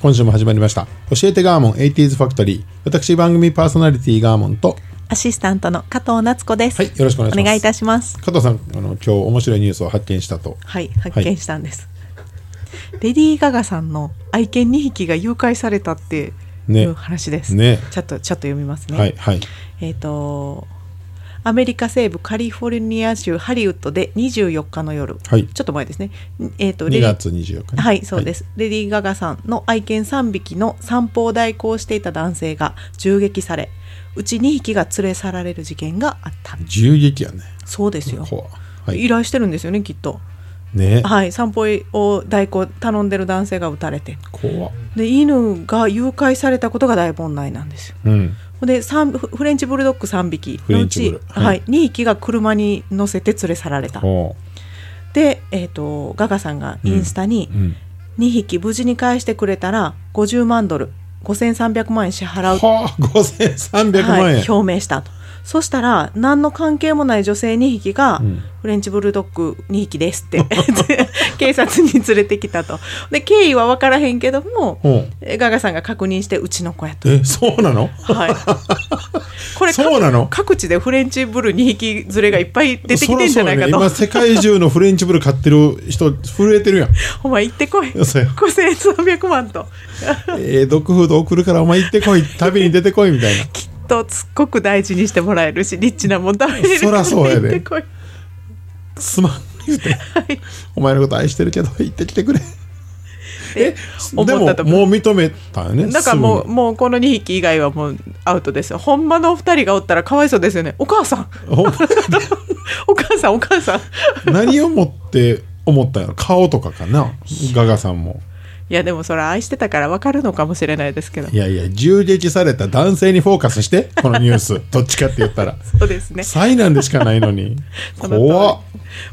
今週も始まりました教えてガーモン 80s ファクトリー私番組パーソナリティガーモンとアシスタントの加藤夏子です。はいよろしくお願いしますお願いいたします。加藤さんあの今日面白いニュースを発見したとはい、発見したんです。レディー・ガガさんの愛犬2匹が誘拐されたっていねう話です。ねちょっとちょっと読みますね。はいはいえっ、とアメリカ西部カリフォルニア州ハリウッドで24日の夜、はい。ちょっと前ですね。えっ、と2レディ月24日ね。はい、そうです、レディー・ガガさんの愛犬3匹の散歩を代行していた男性が銃撃され、うち2匹が連れ去られる事件があった。銃撃やね。そうですよ。怖。はい。依頼してるんですよね、きっと。ね。はい、散歩を代行頼んでる男性が撃たれて。怖。で犬が誘拐されたことが大問題なんですよ。うんで三フフレンチブルドッグ3匹。のうちはいはい、2匹が車に乗せて連れ去られた。ほで、えー、とガガさんがインスタにううん。2匹無事に返してくれたら50万ドル。5300万円支払う。はあ5300万円、はい、表明したとそしたら何の関係もない女性2匹が、ん。フレンチブルドッグ2匹ですって。警察に連れてきたと。で経緯は分からへんけどもガガさんが確認してうちの子やと、えそうなの？はい、これ そうなの？各地でフレンチブル2匹連れがいっぱい出てきてんじゃないかと、ね今世界中のフレンチブル買ってる人震えてるやん。お前行ってこい。そうや。5300万と。えー、ドッグフード送るからお前行ってこい。旅に出てこいみたいなとすっごく大事にしてもらえるしリッチなもん食べれる。そらそうやで。すまん言うて、お前のこと愛してるけど行ってきてくれ。え思でもったともう認めたよねだからもうもうこの2匹以外はもうアウトですよ。ほんまの2人がおったらかわいそうですよね。お母さん。お母さんお母さん何をもって思ったんやろ。顔とかかな。ガガさんもいやでもそれ愛してたから分かるのかもしれないですけど。いやいや銃撃された男性にフォーカスしてこのニュース。どっちかって言ったら。そうですね、災難でしかないのに。怖っ。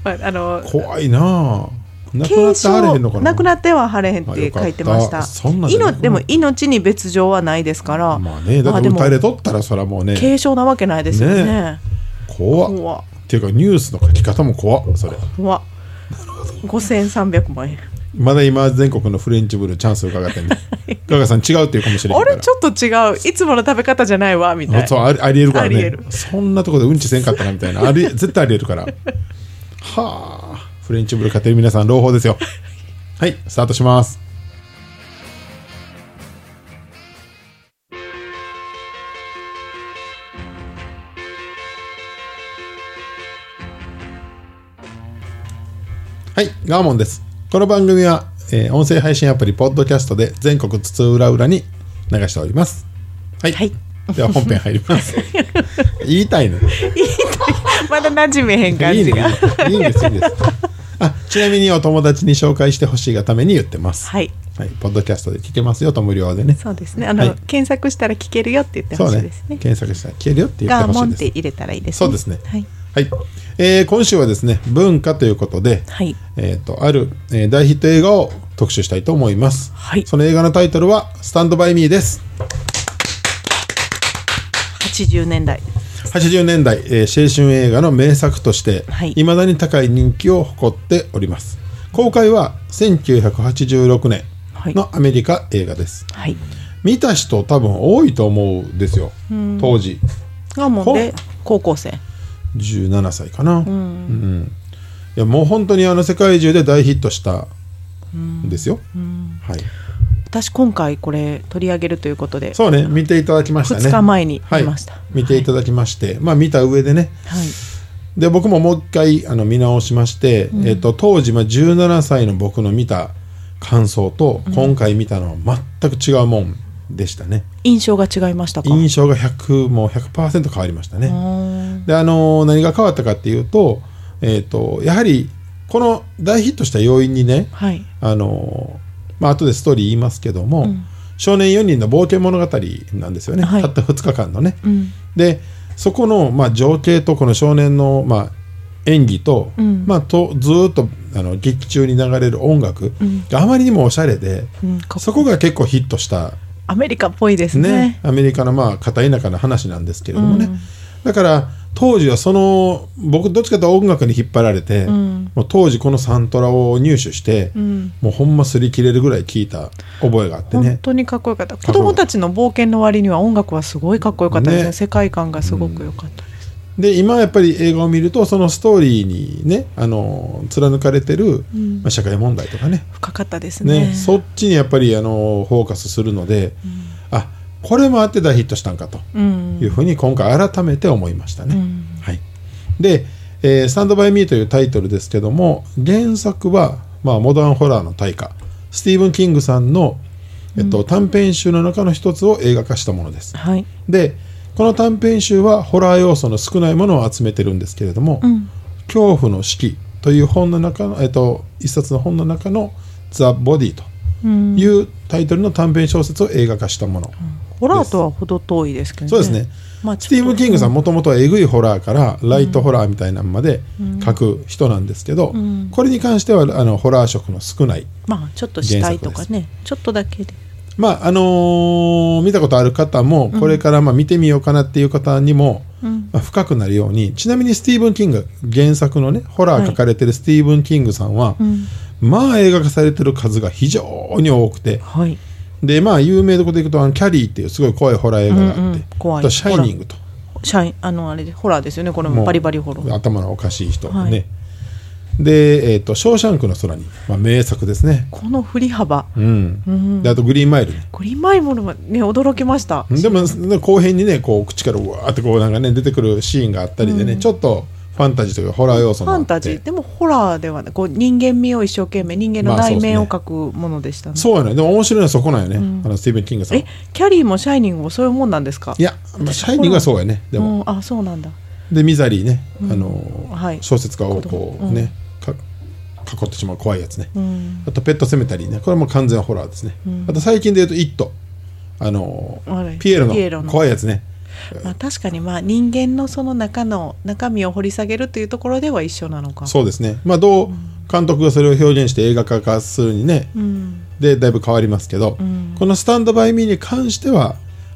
まあ、あの怖いなあ。亡くな軽ってはれへんのかな？亡くなってははれへんって書いてました。命でも命に別状はないですから。まあねだって撃たれとったらそらもうね。軽症なわけないですよね。怖っ。っ。ていうかニュースの書き方も怖っそれ。怖っ。5300万円まだ今全国のフレンチブルチャンス伺ってんねガガさん違うっていうかもしれへんから。あれちょっと違う。いつもの食べ方じゃないわみたいな。そうありありえるからね。そんなとこでうんちせんかったなみたいな。あり絶対ありえるから。はあ。フレンチブル買ってる皆さん朗報ですよ。はいスタートします。はいガーモンですこの番組は、えー音声配信アプリポッドキャストで全国津々浦々に流しております。はい、はい。では本編入ります。言いたいの。まだ馴染めへん感いいね。じがいいんですいいんです。あちなみにお友達に紹介してほしいがために言ってます。はい。はい、ポッドキャストで聞けますよと無料でね。そうですね。あの、はい。検索したら聞けるよって言ってそうねほしいですね。検索したら聞けるよって言ってガーモンほしいです。って入れたらいいですね。そうですね。はい、はい、えー今週はですね文化ということで、はい。えっ、とある、えー大ヒット映画を特集したいと思います、はい。その映画のタイトルは「スタンドバイミー」です。80年代。80年代、えー青春映画の名作として、はい。いまだに高い人気を誇っております。公開は1986年のアメリカ映画です、はい。見た人多分多いと思うんですよ。当時。ガーモンで高校生17歳かな、うん。いやもう本当にあの世界中で大ヒットしたんですよ、はい、私今回これ取り上げるということで。そうね。見ていただきましたね。2日前にはい。見ました、見ていただきまして、まあ見た上でね。はい。で僕ももう一回あの見直しまして、えっと当時まあ17歳の僕の見た感想と、今回見たのは全く違うもんでしたね。印象が違いましたか？印象が100もう100%変わりましたね。うん。であのー何が変わったかっていうと,、えー、とやはりこの大ヒットした要因にねはい。あのーまあ後でストーリー言いますけども、うん。少年4人の冒険物語なんですよね、はい。たった2日間のね、うん。でそこの、まあ、情景とこの少年の、まあ、演技と,、うん。まあ、とずーっとあの劇中に流れる音楽うん。があまりにもおしゃれで、うん。かそこが結構ヒットしたアメリカっぽいですね。ねアメリカのまあ片田舎の話なんですけれどもね、うん。だから当時はその僕どっちかというと音楽に引っ張られて、うん。もう当時このサントラを入手して、うん。もうほんま擦り切れるぐらい聴いた覚えがあってね。本当にかっこよかった。子供たちの冒険の割には音楽はすごいかっこよかったですね。ね。世界観がすごく良かった。です、で今やっぱり映画を見るとそのストーリーにねあの貫かれてる、うん。まあ、社会問題とかね。深かったですね。ねそっちにやっぱりあのフォーカスするので、あこれもあって大ヒットしたんかとうん。いうふうに今回改めて思いましたね。うん。はい、で、えースタンドバイミーというタイトルですけども原作は、まあ、モダンホラーの大家スティーブン・キングさんの、えっと短編集の中の一つを映画化したものです。はい。でこの短編集はホラー要素の少ないものを集めてるんですけれども「うん。恐怖の四季」という本の中の、えっと、一冊の本の中の「ザ・ボディ」とうん。いうタイトルの短編小説を映画化したもの、ホラーとは程遠いですけどね。そうですね。まあスティーブン・キングさんもともとはえぐいホラーからライトホラーみたいなのまで書く人なんですけど、うん。これに関してはあのホラー色の少ないまあちょっと死体とかね。ちょっとだけでまああのー見たことある方もこれからまあ見てみようかなっていう方にも、うん。まあ、深くなるようにちなみにスティーブン・キング原作のねホラー書かれてるスティーブン・キングさんは、うん。まあ映画化されてる数が非常に多くてはい。でまあ有名どころでいくとあのキャリーっていうすごい怖いホラー映画があって、うんうん。怖い。あとシャイニングと。シャインあのあれでホラーですよねこれも。バリバリホラー。頭のおかしい人、はい。ねで、えーと「ショーシャンクの空に」まあ、名作ですね。この振り幅。うん、うん。であと「グリーンマイルね」グリーンマイルもね驚きました。でもね後編にねこう口からうわーってこうなんかね出てくるシーンがあったりでね、うん。ちょっとファンタジーというかホラー要素もあって。ファンタジーでもホラーではねこう人間味を一生懸命人間の内面を描くものでしたね,、そうやね。でも面白いのはそこなんよね、ん。あのスティーブン・キングさん。はえキャリーもシャイニングもそういうもんなんですか？いや、まあ、シャイニングはそうやね。でも、うん、あそうなんだ。でミザリーね、うん。あのはい。小説家を子こ供うね、か囲ってしまう怖いやつね、うん。あとペットセメタリーね。これも完全ホラーですね、うん。あと最近で言うと「イット」あのピエロの怖いやつね。まあ、確かにまあ人間のその中の中身を掘り下げるというところでは一緒なのか。そうですね。まあどう監督がそれを表現して映画化化するにね。うん。でだいぶ変わりますけど、うん。この「スタンド・バイ・ミー」に関しては、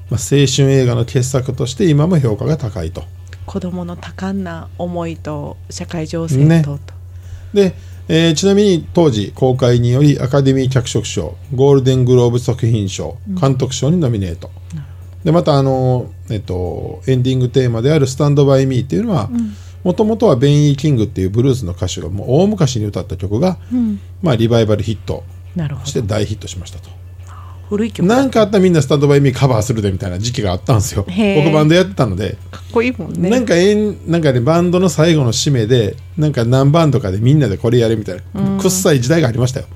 まあ、青春映画の傑作として今も評価が高いと。子供の多感な思いと社会情勢ねと、とで、えーちなみに当時公開によりアカデミー脚色賞ゴールデングローブ作品賞監督賞にノミネート、でまたあの、えっと、エンディングテーマである「スタンド・バイ・ミー」っていうのはもともとはベン・イー・キングっていうブルースの歌手がもう大昔に歌った曲が、うん、まあ、リバイバルヒットして大ヒットしましたと。古い曲なんかあったらみんな「スタンド・バイ・ミー」カバーするでみたいな時期があったんですよ。僕バンドやってたので、かっこいいもんね。なんかえんなんかねバンドの最後の締めでなんか何番とかでみんなでこれやるみたいな、くっさい時代がありましたよ。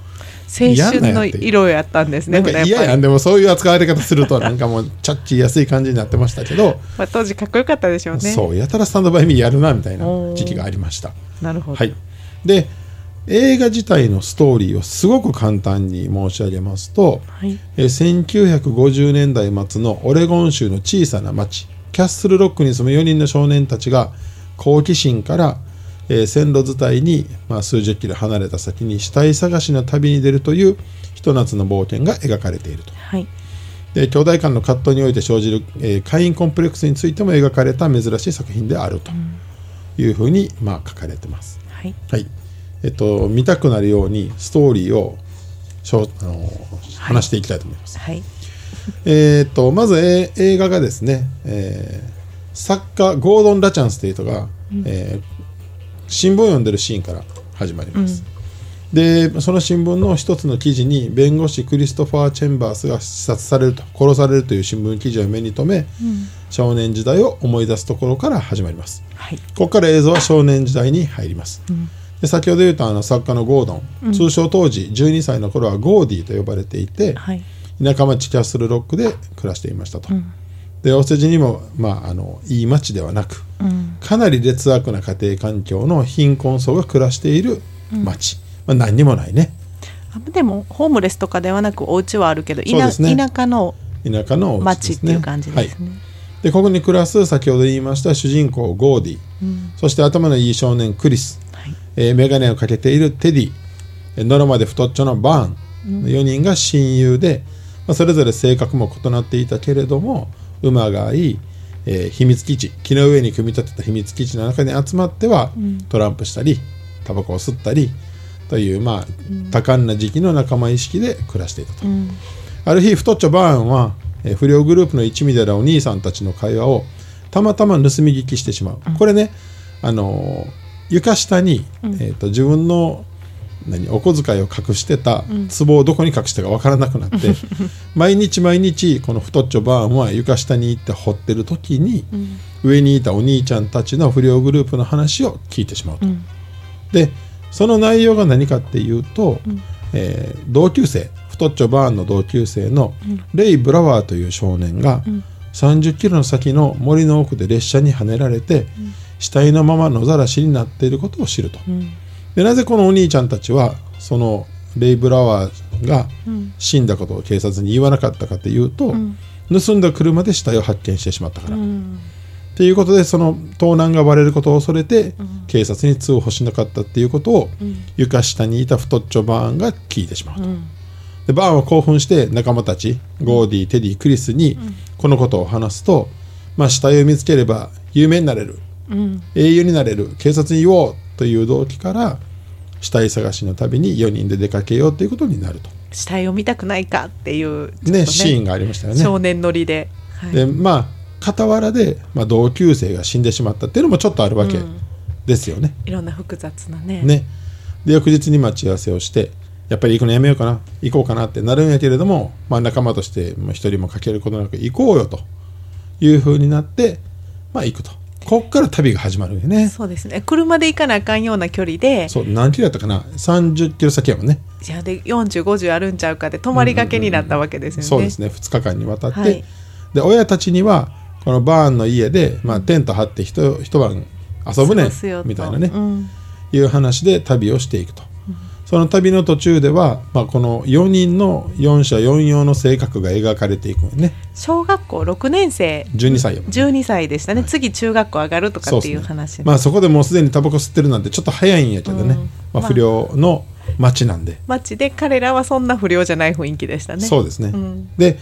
青春の色やったんですねなんか嫌やんでもそういう扱われ方するとなんかもうチャッチー安い感じになってましたけど、まあ、当時かっこよかったでしょうね。そうやたらスタンドバイミーやるなみたいな時期がありました。なるほど、はい、で映画自体のストーリーをすごく簡単に申し上げますと、はい。えー1950年代末のオレゴン州の小さな町キャッスルロックに住む4人の少年たちが好奇心から、えー線路伝いに、まあ、数十キロ離れた先に死体探しの旅に出るというひと夏の冒険が描かれていると。はい。で兄弟間の葛藤において生じる、えー会員コンプレックスについても描かれた珍しい作品であるというふうに、まあ、書かれてます。はい。はいえっと、見たくなるようにストーリーをしょあの話していきたいと思います。はいえーっとまず、えー映画がですね、えー作家ゴードン・ラチャンスという人が、えー新聞を読んでるシーンから始まります。でその新聞の一つの記事に弁護士クリストファー・チェンバースが刺殺されると殺されるという新聞記事を目に留め、少年時代を思い出すところから始まります。はいここから映像は少年時代に入ります。で先ほど言ったあの作家のゴードン、通称当時12歳の頃はゴーディと呼ばれていて、はい。田舎町キャッスルロックで暮らしていましたと。でお世辞にも、まあ、あのいい町ではなく、かなり劣悪な家庭環境の貧困層が暮らしている町、まあ、何にもないね。あでもホームレスとかではなくお家はあるけど、ね。田舎の田舎の町っていう感じですね。はい、でここに暮らす先ほど言いました主人公ゴーディ、そして頭のいい少年クリス、はいえー、眼鏡をかけているテディえーノロまで太っちょのバーン、4人が親友で、まあ、それぞれ性格も異なっていたけれども馬が合い、えー秘密基地木の上に組み立てた秘密基地の中に集まっては、トランプしたりタバコを吸ったりという、まあ、多感な時期の仲間意識で暮らしていたと。ある日太っちょバーンは、えー不良グループの一味であるお兄さんたちの会話をたまたま盗み聞きしてしまう、これね、あのー床下に、えー、と自分の何お小遣いを隠してた壺をどこに隠したかわからなくなって、毎日毎日この太っちょバーンは床下に行って掘ってる時に、上にいたお兄ちゃんたちの不良グループの話を聞いてしまうと。でその内容が何かっていうと、えー同級生太っちょバーンの同級生のレイ・ブラワーという少年が、30キロの先の森の奥で列車にはねられて、死体のまま野ざらしになっていることを知ると。でなぜこのお兄ちゃんたちはそのレイ・ブラワーが死んだことを警察に言わなかったかというと、盗んだ車で死体を発見してしまったから。っていうことでその盗難がバレることを恐れて、警察に通報しなかったっていうことを、床下にいた太っちょバーンが聞いてしまうと。でバーンは興奮して仲間たちゴーディテディクリスにこのことを話すと、まあ、死体を見つければ有名になれる、英雄になれる警察に言おうという動機から死体探しの旅に4人で出かけようということになると、死体を見たくないかっていうちょっとねシーンがありましたよね。少年乗りで、はい。でまあ傍らで、まあ、同級生が死んでしまったっていうのもちょっとあるわけですよね。いろんな複雑なね。ね。で翌日に待ち合わせをしてやっぱり行くのやめようかな行こうかなってなるんやけれども、まあ、仲間としてまあ一人もかけることなく行こうよというふうになって、まあ、行くとこっから旅が始まるんよね。そうですね。車で行かなあかんような距離で。そう何キロやったかな？30キロ先やもんね。じゃあで4050あるんちゃうかで泊まりがけになったわけですよね、そうですね。2日間にわたって、はい。で親たちにはこのバーンの家で、まあ、テント張って一一晩遊ぶねみたいなね、うん。いう話で旅をしていくと、その旅の途中では、まあ、この4人の4者4様の性格が描かれていくんよね。小学校6年生。12歳やもんね12歳でしたね、次中学校上がるとかっていうそうっすね。話まあそこでもうすでにタバコ吸ってるなんてちょっと早いんやけどね、うん。まあ、不良の町なんで、街で彼らはそんな不良じゃない雰囲気でしたね。そうですね、ん。で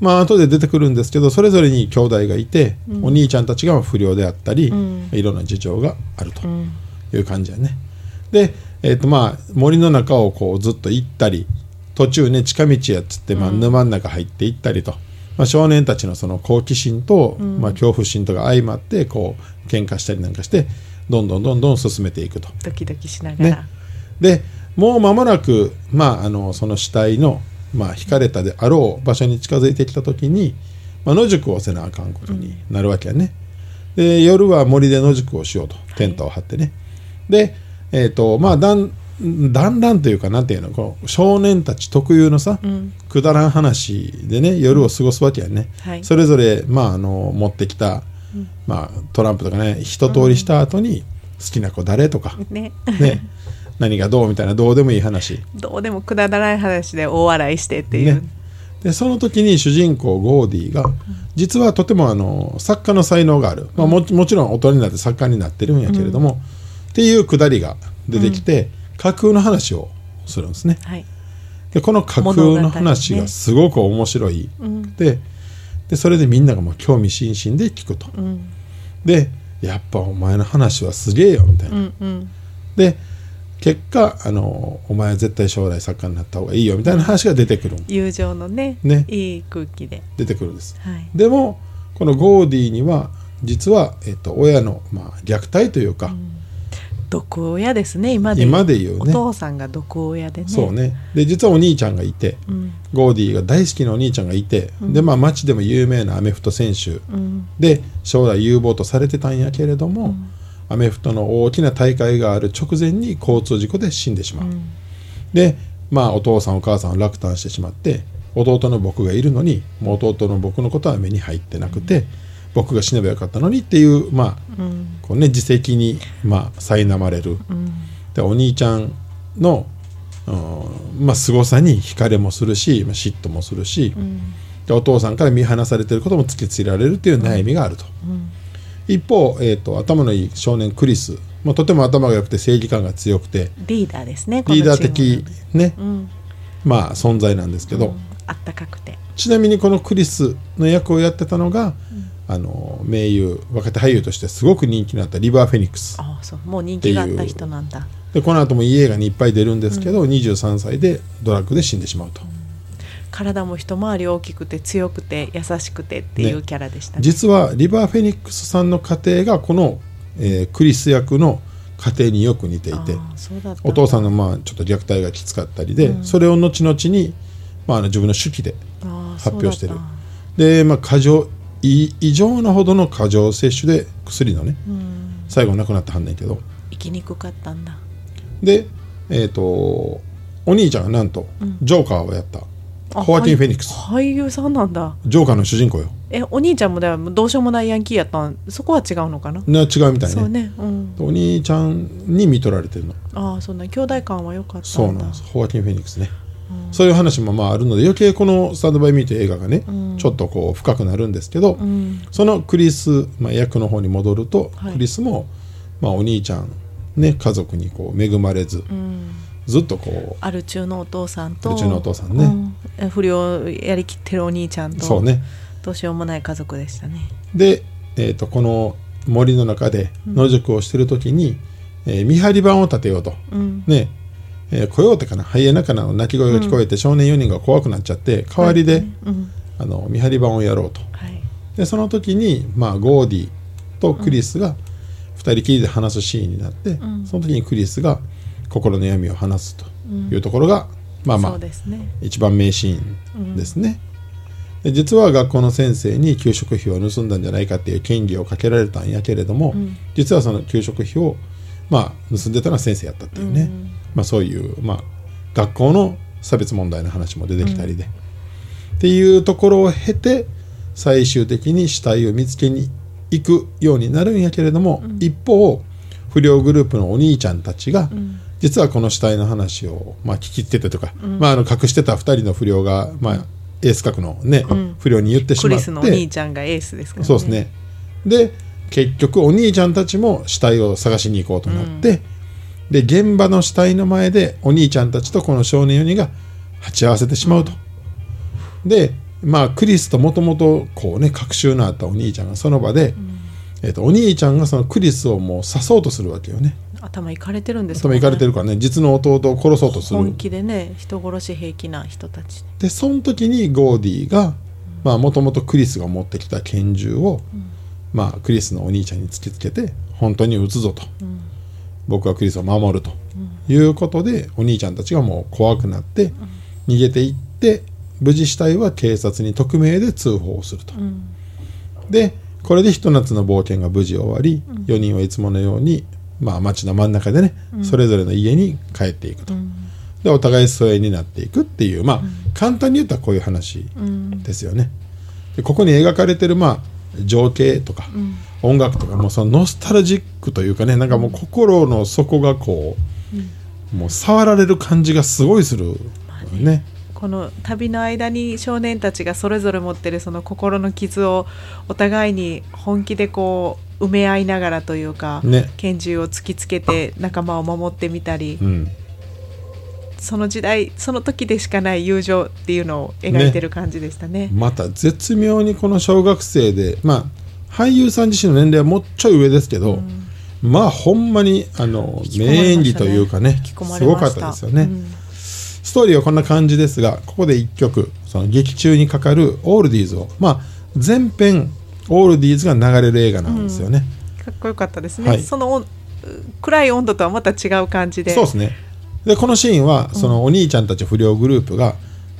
まあ後で出てくるんですけどそれぞれに兄弟がいて、お兄ちゃんたちが不良であったり、ん。いろんな事情があるとん。いう感じやね、で、えーとまあ、森の中をこうずっと行ったり途中ね近道やっつって、まあ、沼の中入っていったりと、まあ、少年たちのその好奇心と、まあ、恐怖心とか相まってこう喧嘩したりなんかしてどんどんどんどん進めていくと。ドキドキしながら、ね、でもう間もなく、まあ、あのその死体の、まあ、引かれたであろう場所に近づいてきた時に、まあ、野宿をせなあかんことになるわけやね。で夜は森で野宿をしようと。テントを張ってね。で、えーとまあ、だんだんだんというかなんていうのこう少年たち特有のさ、くだらん話でね夜を過ごすわけやね。はい。それぞれ、まあ、あの持ってきた、まあ、トランプとかね一通りした後に好きな子誰とか。ね。ね、何がどうみたいなどうでもいい話、どうでもくだらない話で大笑いしてっていう、ね、でその時に主人公ゴーディが実はとてもあの作家の才能がある、まあ、ももちろん大人になって作家になってるんやけれども、っていうくだりが出てきて、架空の話をするんですね。はい。でこの架空の話がすごく面白い、ででそれでみんながもう興味津々で聞くと。でやっぱお前の話はすげえよみたいな。うんうん。で結果あのお前は絶対将来作家になった方がいいよみたいな話が出てくる。友情のねね。いい空気で、出てくるんです。はい、でもこのゴーディには実は、えっと、親の、まあ、虐待というか、毒親ですね。今で今で言うね。お父さんが毒親でね。そうね。で実はお兄ちゃんがいて、うん。ゴーディが大好きなお兄ちゃんがいて、でまあ町でも有名なアメフト選手。うん。で将来有望とされてたんやけれども、アメフトの大きな大会がある直前に交通事故で死んでしまう、でまあお父さんお母さんは落胆してしまって弟の僕がいるのにもう弟の僕のことは目に入ってなくて、僕が死ねばよかったのにっていうまあ、こうね自責にまあ苛まれる、でお兄ちゃんの、うんまあ凄さに惹かれもするし、まあ、嫉妬もするし、でお父さんから見放されてることも突きつけられるっていう悩みがあると。一方、えー、と頭のいい少年クリス、まあ、とても頭が良くて正義感が強くてリーダーですねリーダー的ね、まあ存在なんですけど、あったかくて。ちなみにこのクリスの役をやってたのが、あの名優若手俳優としてすごく人気のあったリバー・フェニックス。ああそう。もう人気があった人なんだ。でこの後もいい映画にいっぱい出るんですけど、23歳でドラッグで死んでしまうと、体も一回り大きくて強くて優しくてっていうね。キャラでしたね。実はリバー・フェニックスさんの家庭がこの、えークリス役の家庭によく似ていてお父さんのまあちょっと虐待がきつかったりで、それを後々に、まあ、あの自分の手記で発表してる。で、まあ、過剰い異常なほどの過剰摂取で薬のね、最後亡くなってはんねんけど。生きにくかったんだ。でえっ、とお兄ちゃんがなんと、ジョーカーをやった。あホワキン・フェニックス。俳優さんなんだ。ジョーカーの主人公よ。えお兄ちゃんもでもどうしようもないヤンキーやったん。そこは違うのかな？ね違うみたいそうね。ねうん。お兄ちゃんに見取られてるの。ああそんな兄弟感は良かったんだ。そうなんです。ホワキン・フェニックスね、そういう話もまああるので余計この「スタンド・バイ・ミー」という映画がね、ちょっとこう深くなるんですけど、うん。そのクリス、まあ、役の方に戻ると、はい。クリスも、まあ、お兄ちゃん、ね、家族にこう恵まれず、うん。ずっとこアル中のお父さんとアル中のお父さんね。不良やりきってるお兄ちゃんとうそうね。どうしようもない家族でしたね。で、えー、とこの森の中で野宿をしてる時に、えー見張り板を立てようと、うん。ねえーコヨーテかな？ハイエナかな？の鳴き声が聞こえて、少年4人が怖くなっちゃって代わりで、うん。あの見張り板をやろうと。はい。でその時に、まあ、ゴーディとクリスが2人きりで話すシーンになって、その時にクリスが心の闇を話すというところが、まあまあ一番名シーンですね、で実は学校の先生に給食費を盗んだんじゃないかっていう嫌疑をかけられたんやけれども、実はその給食費を、まあ、盗んでたのは先生やったっていうね、まあ、そういう、まあ、学校の差別問題の話も出てきたりで、っていうところを経て最終的に死体を見つけに行くようになるんやけれども、一方不良グループのお兄ちゃんたちが、実はこの死体の話を、まあ、聞きつけてとか、まあ、あの隠してた2人の不良が、まあ、エース格の、ね不良に言ってしまって。お兄ちゃんがエースですからね。そうですね。で結局お兄ちゃんたちも死体を探しに行こうとなって、で現場の死体の前でお兄ちゃんたちとこの少年4人が鉢合わせてしまうと、でまあクリスともともとこうね隔週のあったお兄ちゃんがその場で、えっとお兄ちゃんがそのクリスをもう刺そうとするわけよね。頭いかれてるんです頭いかれてるるからね。実の弟を殺そうとする。本気でね人殺し平気な人たちでその時にゴーディがもともとクリスが持ってきた拳銃を、まあ、クリスのお兄ちゃんに突きつけて本当に撃つぞと、僕はクリスを守るということで、お兄ちゃんたちがもう怖くなって逃げていって無事死体は警察に匿名で通報をすると。でこれでひと夏の冒険が無事終わり、4人はいつものように、まあ、街の真ん中でね、それぞれの家に帰っていくと。でお互い疎遠になっていくっていうまあ、簡単に言ったらこういう話ですよね。でここに描かれてるまあ情景とか、音楽とかもうそのノスタルジックというかねなんかもう心の底がこう、もう触られる感じがすごいする、ね。この旅の間に少年たちがそれぞれ持ってるその心の傷をお互いに本気でこう埋め合いながらというか、ね。拳銃を突きつけて仲間を守ってみたり、うん、その時代その時でしかない友情っていうのを描いてる感じでしたね。また絶妙にこの小学生でまあ俳優さん自身の年齢はもうちょい上ですけど、まあほんまにあのね。名演技というかねすれごかったですよね。うん。ストーリーはこんな感じですがここで1曲その劇中にかかるオールディーズをまあ全編オールディーズが流れる映画なんですよね、かっこよかったですね、はい。その温暗い温度とはまた違う感じで。そうですね。でこのシーンはそのお兄ちゃんたち不良グループが、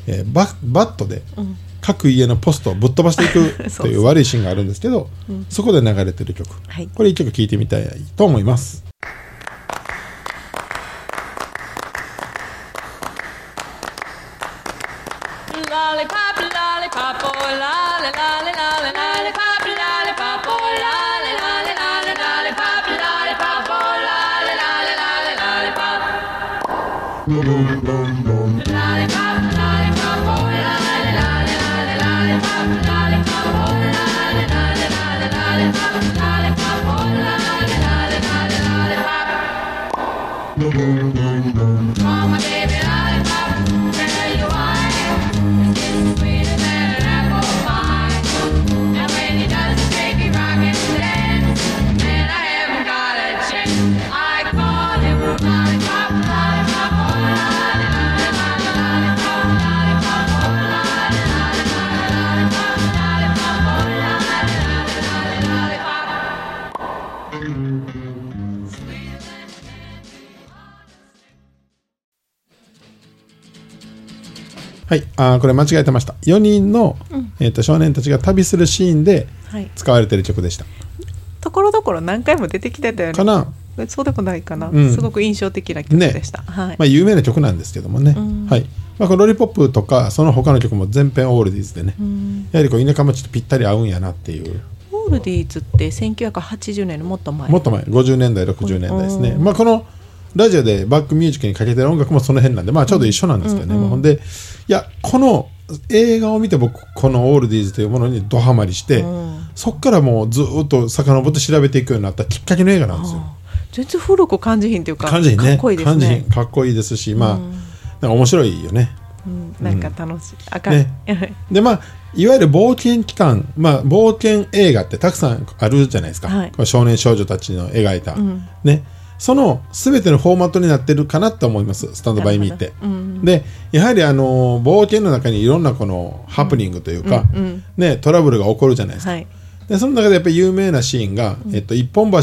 えーババットで各家のポストをぶっ飛ばしていく という悪いシーンがあるんですけどそこで流れてる曲、はい。これ1曲聴いてみたいと思います。Lollipop, lollipop, oh, lolly, はい。あーこれ間違えてました。4人の、えー、と少年たちが旅するシーンではい。使われてる曲でした。ところどころ何回も出てきてたよね。かな、そうでもないかな、うん。すごく印象的な曲でした、はい、まあ、有名な曲なんですけどもね、ん。はい。まあ、このロリポップとかその他の曲も全編オールディーズでね、やはりこう田舎町とぴったり合うんやなっていう。オールディーズって1980年のもっと前。もっと前。50年代60年代ですね、うん。まあ、このラジオでバックミュージックにかけてる音楽もその辺なんで、まあ、ちょうど一緒なんですけどね、まあほんでいやこの映画を見て僕このオールディーズというものにドハマりして、そっからもうずっと遡って調べていくようになったきっかけの映画なんですよ。全然古く感じひんっていうか感じひんね。かっこいいですね。かっこいいですしまあ、なんか面白いよね。うん、なんか楽しい、明るい、でまあいわゆる冒険期間、まあ、冒険映画ってたくさんあるじゃないですか、はい。少年少女たちの描いた、ん。ねその全てのフォーマットになってるかなと思います。スタンドバイミーって。うんでやはりあの冒険の中にいろんなこのハプニングというか、うんうん。ね、トラブルが起こるじゃないですか。はい。でその中でやっぱり有名なシーンが、えっと、一本橋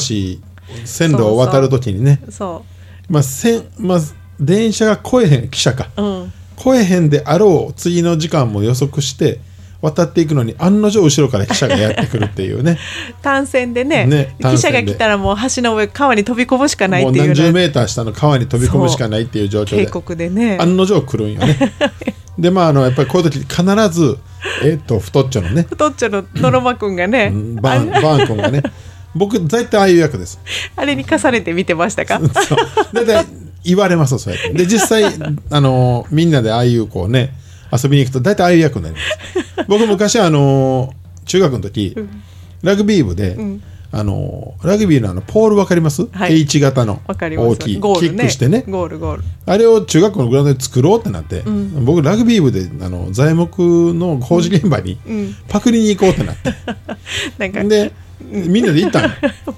線路を渡るときにねそまあせんまあ、電車が来えへん汽車か。ううん。来えへんであろう次の時間も予測して渡っていくのに案の定後ろから汽車がやってくるっていうね。単線でねね単汽車が来たらもう橋の上川に飛び込むしかないもうっていう。ような何十メーター下の川に飛び込むしかないっていう状況渓で谷でね。案の定来るんよね。でまああのやっぱりこういう時必ずえっと太っちょのね。太っちょののろまくんがね、バーンバーン君がね。僕大体ああいう役です。あれに重ねて見てましたか？そう。大体言われますそうやって。で実際あのみんなでああいうこうね遊びに行くと大体ああいう役になります。僕昔あの中学の時、ラグビー部で、あのラグビーのあのポール分かります、はい。H 型の大きい。ね。キックしてね。ゴールゴール。あれを中学校のグラウンドで作ろうってなって、僕ラグビー部であの材木の工事現場にパクリに行こうってなって、なんかでみんなで行ったん？よ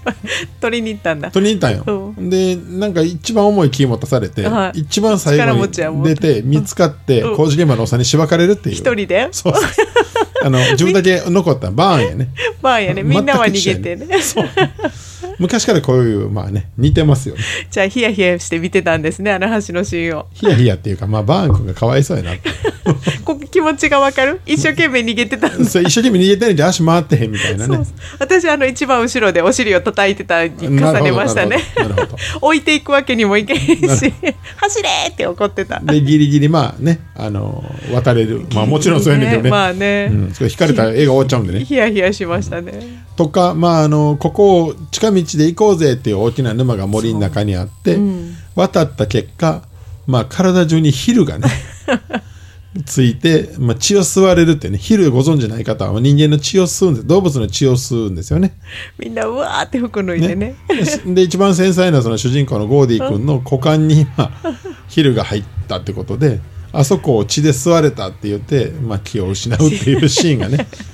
取りに行ったんだ。取りに行ったんよ、でなんか一番重い木持たされて、はい。一番最力後に出て見つかって、うん。工事現場のおっさんにしばかれるっていう。一人で？そうそう。あの自分だけ残ったバーンやね。まあ やね。みんなは逃げてね。そう昔からこういうまあね似てますよね。じゃあヒヤヒヤして見てたんですねあの橋のシーンを。ヒヤヒヤっていうかまあバーン君がかわいそうやなって。こ気持ちがわかる？一生懸命逃げてたんだ。それ一生懸命逃げてるんで足回ってへんみたいなね。私あの一番後ろでお尻を叩いてたに重ねましたね。置いていくわけにもいけへんし走れって怒ってた。でギリギリまあねあの渡れる。まあもちろんそうやねんけどね。まあね、うん、それ引かれたら映画終わっちゃうんでね。ヒヤヒヤしましたね。とか、まあ、あのここを近道で行こうぜっていう大きな沼が森の中にあって、渡った結果、まあ、体中にヒルがね ついて、まあ、血を吸われるってねヒルご存じない方は人間の血を吸うんです。動物の血を吸うんですよね。みんなうわーって服脱いでね。でで一番繊細なその主人公のゴーディ君の 股間に、まあ、ヒルが入ったってことであそこを血で吸われたって言って、まあ、気を失うっていうシーンがね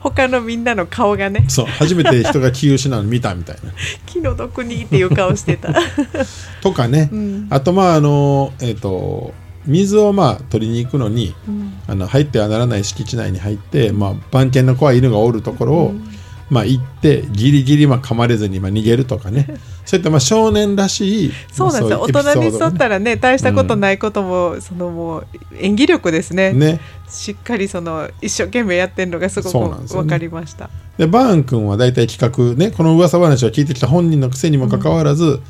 他のみんなの顔がね。そう。初めて人が気を失うの見たみたいな。気の毒にっていう顔してた。とかね、あとまああのえっ、と水をまあ取りに行くのに、あの入ってはならない敷地内に入って、まあ、番犬の怖い犬がおるところを、まあ、行ってギリギリまあ噛まれずにまあ逃げるとかね。そういったまあ少年らしいそうなんです。よ大まあそういうエピソード人に沿ったらね大したことないことも、そのもう演技力ですね。ね。しっかりその一生懸命やってるのがすごそうなんです分かりました、でバーン君は大体企画ねこの噂話を聞いてきた本人のくせにもかかわらず、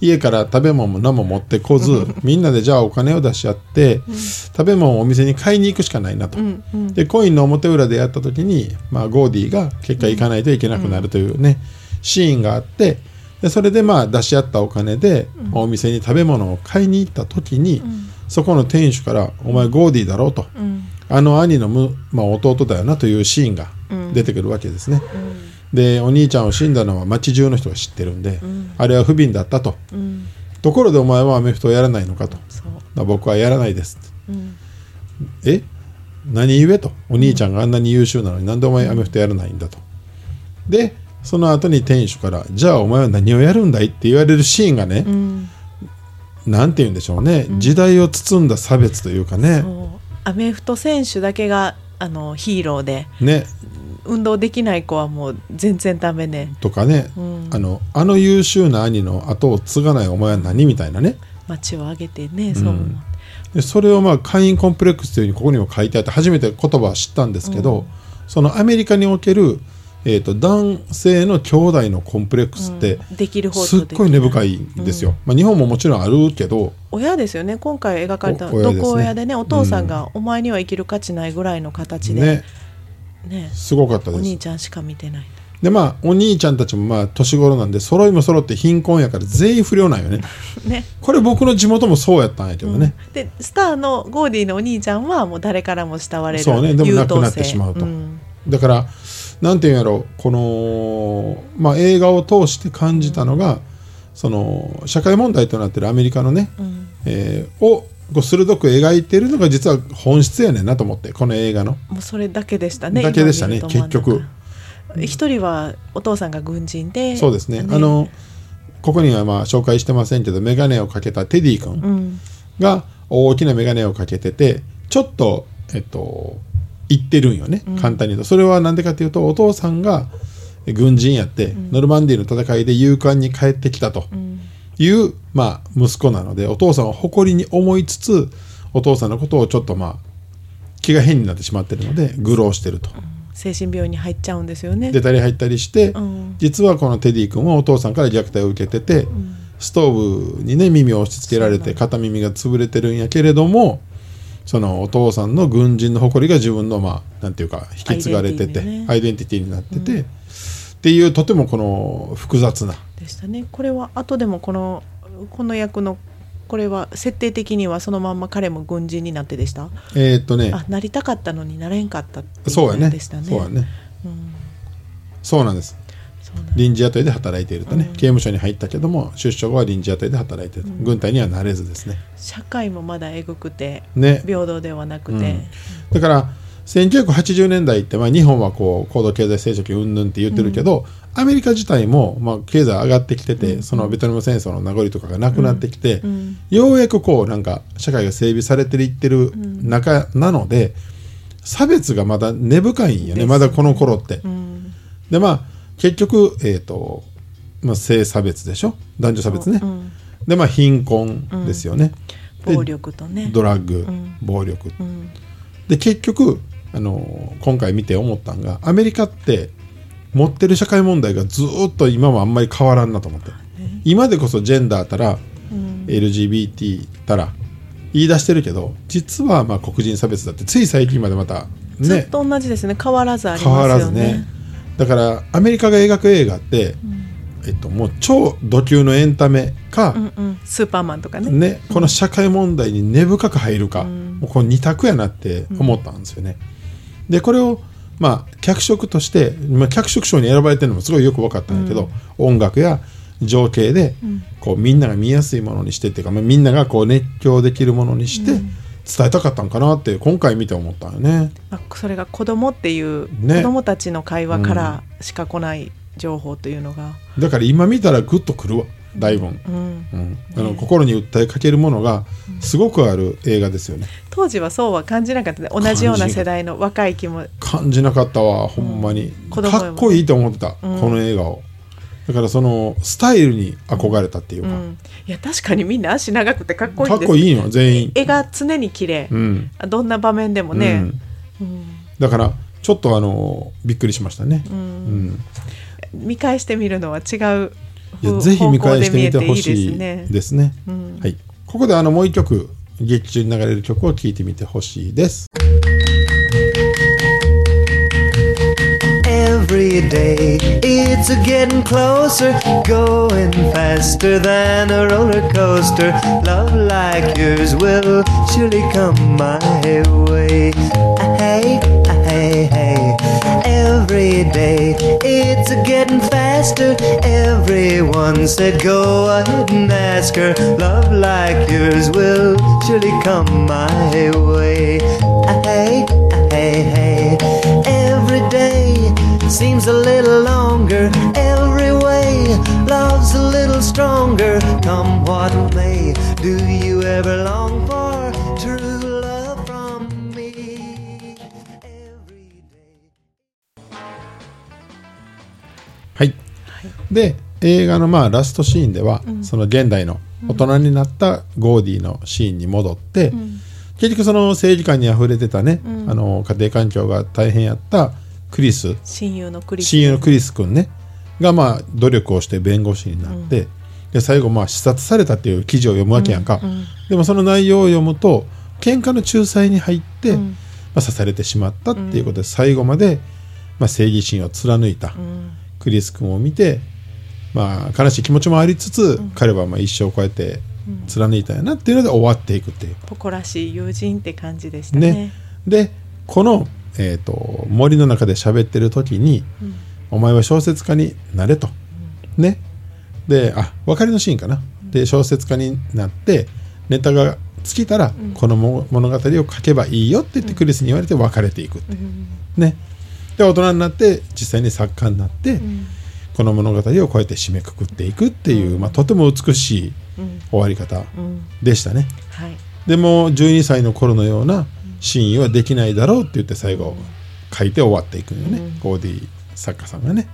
家から食べ物も何も持ってこずみんなでじゃあお金を出し合って、食べ物をお店に買いに行くしかないなと。うんうん。でコインの表裏でやった時に、まあ、ゴーディが結果行かないといけなくなるというね、シーンがあってでそれでまあ出し合ったお金で、お店に食べ物を買いに行った時に、そこの店主から「お前ゴーディだろ」と、うん。あの兄のむ、まあ、弟だよなというシーンが出てくるわけですね。でお兄ちゃんを死んだのは町中の人が知ってるんで、あれは不憫だったと。うん。ところでお前はアメフトをやらないのかと。僕はやらないですって。うん。え？何故と？お兄ちゃんがあんなに優秀なのになんでお前アメフトやらないんだと。でその後に店主から「じゃあお前は何をやるんだい?」って言われるシーンがね、うん。なんて言うんでしょうね、時代を包んだ差別というかね。アメフト選手だけがあのヒーローで。ね運動できない子はもう全然ダメね。とかね、うん。あのあの優秀な兄の後を継がないお前は何みたいなね。街を挙げてねそう、んでそれをまあ会員コンプレックスというふうにここにも書いてあって初めて言葉は知ったんですけど、そのアメリカにおける、えー、と男性の兄弟のコンプレックスって、うん。できる方すっごい根深いんですよ、まあ、日本ももちろんあるけど。親ですよね。今回描かれたね。毒親でねお父さんが「お前には生きる価値ない」ぐらいの形でねね。すごかったおです。兄ちゃんしか見てないでまあお兄ちゃんたちもまあ年頃なんで揃いも揃って貧困やから全員不良なんよね。ね。これ僕の地元もそうやったんやけどね、でスターのゴーディのお兄ちゃんはもう誰からも慕われるそうね。でも優等生。亡くなってしまうと。ん。だからなんていうんやろこの、まあ、映画を通して感じたのが、その社会問題となってるアメリカのね、うん。えーをこう鋭く描いてるのが実は本質やねんなと思ってこの映画の。もうそれだけでしたねだけでしたね結局。一人はお父さんが軍人でそうですね。あのここにはまあ紹介してませんけど眼鏡をかけたテディ君うん。が大きな眼鏡をかけててちょっとえっと言ってるんよね簡単に言うと、それは何でかというとお父さんが軍人やって、ノルマンディーの戦いで勇敢に帰ってきたと。うんいう、まあ、息子なのでお父さんを誇りに思いつつお父さんのことをちょっとまあ気が変になってしまってるので愚弄してると。精神病院に入っちゃうんですよね。出たり入ったりして、うん。実はこのテディ君はお父さんから虐待を受けてて、ストーブにね耳を押し付けられて片耳が潰れてるんやけれどもそのお父さんの軍人の誇りが自分のまあなんていうか引き継がれててアアイデンティティになってて、っていうとてもこの複雑な。でしたね。これは後でもこのこの役のこれは設定的にはそのまんま彼も軍人になってでした？えーっとね。あなりたかったのになれんかったっていうそうやね。でしたね。そうやね。うん。そうなんです。臨時雇いで働いているとね、刑務所に入ったけども出所後は臨時雇いで働いていると、軍隊にはなれずですね。社会もまだえぐくてね。平等ではなくて、うん。だから1980年代って、まあ、日本はこう高度経済成長期うんぬんって言ってるけど、アメリカ自体も、まあ、経済上がってきてて、そのベトナム戦争の名残とかがなくなってきて、ん。ようやくこうなんか社会が整備されていってる中なので、差別がまだ根深いんよねまだこの頃って。うん。でまあ結局、えーとまあ、性差別でしょ？男女差別ね。うん。でまあ貧困ですよね。で暴力とね。ドラッグ、ん。暴力。うん。で結局あの今回見て思ったんがアメリカって持ってる社会問題がずーっと今もあんまり変わらんなと思って。今でこそジェンダーたら、LGBT たら言い出してるけど実はまあ黒人差別だってつい最近までまたね。ずっと同じですね。変わらずあり変わますよね。らずね。だからアメリカが描く映画って、えっと、もう超ド級のエンタメか、うんうん、スーパーマンとかね。ね、この社会問題に根深く入るか、もうこの二択やなって思ったんですよね。でこれをまあ脚色として、まあ、脚色賞に選ばれてるのもすごいよく分かったんだけど、音楽や情景で、こうみんなが見やすいものにしてっていうか、まあ、みんながこう熱狂できるものにして伝えたかったんかなって今回見て思ったよね。まあ、それが子供っていう、ね。子供たちの会話からしか来ない情報というのが、だから今見たらグッとくるわだいぶん、うん、うん。あの心に訴えかけるものがすごくある映画ですよね。当時はそうは感じなかったね。同じような世代の若い気も。感じなかったわほんまに、かっこいいと思ってた、この映画を。だからそのスタイルに憧れたっていうか、うん、いや確かにみんな足長くてかっこいいです。かっこいいの全員。絵が常に綺麗、うん、どんな場面でもね、うん。だからちょっとあのびっくりしましたね、うん。見返してみるのは違ういやぜひ見返してみてほしいで見えていいですね。うんはい、ここであのもう一曲劇中に流れる曲を聴いてみてほしいです。Every day it's getting closer, going faster than a roller coaster. Love like yours will surely come my way. Ah, Hey, ah, hey, hey. Every day it's getting faster. Everyone said go ahead and ask her. Love like yours will surely come my way. Ah, Hey, ah, hey, hey. Every day seems a little longer every way love's a little stronger come what may do you ever long for true love from me every day はい、で 映画のまあラストシーンでは、その現代の大人になったゴーディのシーンに戻って、結局その政治家にあふれてたね、あの家庭環境が大変やったクリス。親友のクリス。親友のクリス君ね。がまあ努力をして弁護士になって、で最後まあ視察されたっていう記事を読むわけやんか、でもその内容を読むと喧嘩の仲裁に入って、まあ、刺されてしまったっていうことで、最後まで、まあ、正義心を貫いたクリス君を見て、まあ、悲しい気持ちもありつつ、彼はまあ一生こうやって貫いたんやなっていうので終わっていくっていう。誇らしい友人って感じでしたね。ね、でこの、えー、と森の中で喋ってる時に、お前は小説家になれと、ね。であ別れのシーンかな、で小説家になってネタが尽きたら、このも物語を書けばいいよって言ってクリスに言われて別れていくって、ね。で大人になって実際に作家になって、この物語をこうやって締めくくっていくっていう、まあ、とても美しい終わり方でしたね。はい。でも12歳の頃のような真意はできないだろうって言って最後書いて終わっていくのよね、ゴーディ作家さんがね。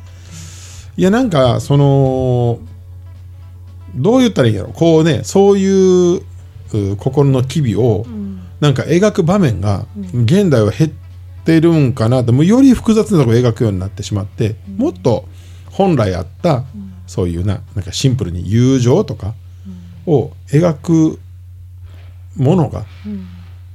いやなんかそのどう言ったらいいんやろこうねそういうう心の機微をなんか描く場面が現代は減ってるんかなってもうより複雑なところを描くようになってしまってもっと本来あったそういうななんかシンプルに友情とかを描くものが、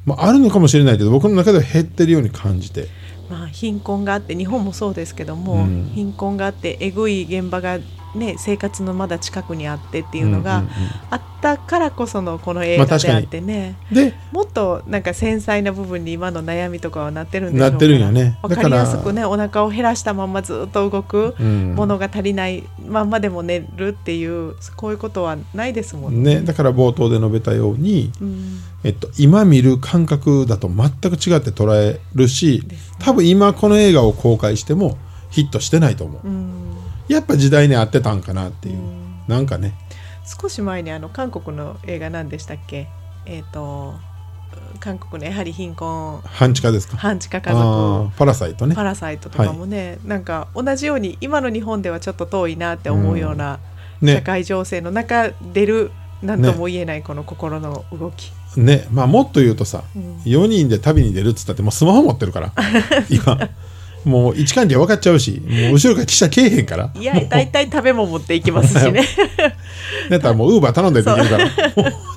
まあ、あるのかもしれないけど僕の中では減ってるように感じて。まあ、貧困があって日本もそうですけども、うん。貧困があってえぐい現場が、ね、生活のまだ近くにあってっていうのがあったからこそのこの映画であってね、でもっとなんか繊細な部分に今の悩みとかはなってるんでしょうなってるんよね。わかりやすくねお腹を減らしたまんまずっと動くうんものが足りないまんまでも寝るっていうこういうことはないですもんね。ね、だから冒頭で述べたように、うん。えっと、今見る感覚だと全く違って捉えるし多分今この映画を公開してもヒットしてないと思う、うんやっぱ時代に合ってたんかなっていう、なんかね。少し前にあの韓国の映画何でしたっけ？えっ、と韓国のやはり貧困。半地下ですか？半地下家あ族ーパラサイトね。パラサイトとかもね、なんか同じように今の日本ではちょっと遠いなって思うようなね。社会情勢の中出る何とも言えないこの心の動き、ね。まあもっと言うとさ、うん。4人で旅に出るっつったってもうスマホ持ってるから。今もう位置関係分かっちゃうしもう後ろから記者けえへんから。いや大体食べ物持っていきますしね。だったらもうウーバー頼んでできるから。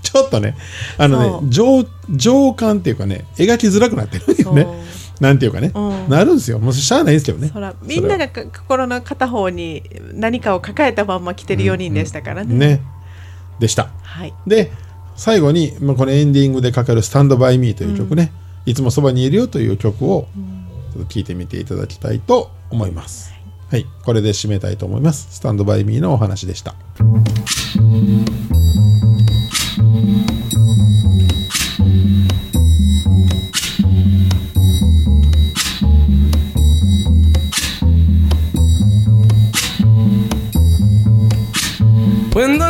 ちょっとねあのね情情感っていうかね描きづらくなってるよね。なんていうかね、うん。なるんですよ。もうしゃあないんですけどね。みんながか心の片方に何かを抱えたまんま来てる4人でしたからね。ね。でした。はい、で最後に、まあ、このエンディングでかかる「スタンドバイミーという曲ね、いつもそばにいるよという曲をちょっと聴いてみていただきたいと思います。はい、これで締めたいと思います。スタンドバイミーのお話でした。When the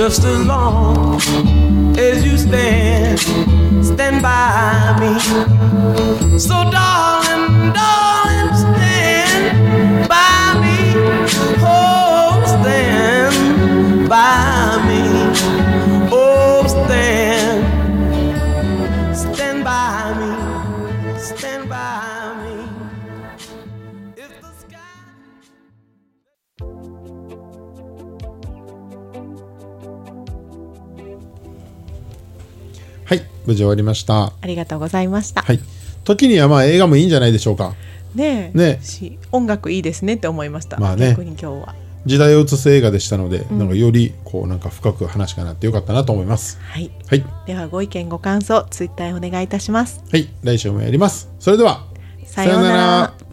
Just as long as you stand, stand by me. So, darling, darling, stand by me. Oh, stand by 無事終わりました。ありがとうございました。はい。時にはまあ映画もいいんじゃないでしょうか。ねえ。ねし音楽いいですねって思いました。まあね。逆に今日は。時代を映す映画でしたので、なんかよりこうなんか深く話がなってよかったなと思います。はい。はい。ではご意見ご感想ツイッターへお願いいたします。はい。来週もやります。それでは。さようなら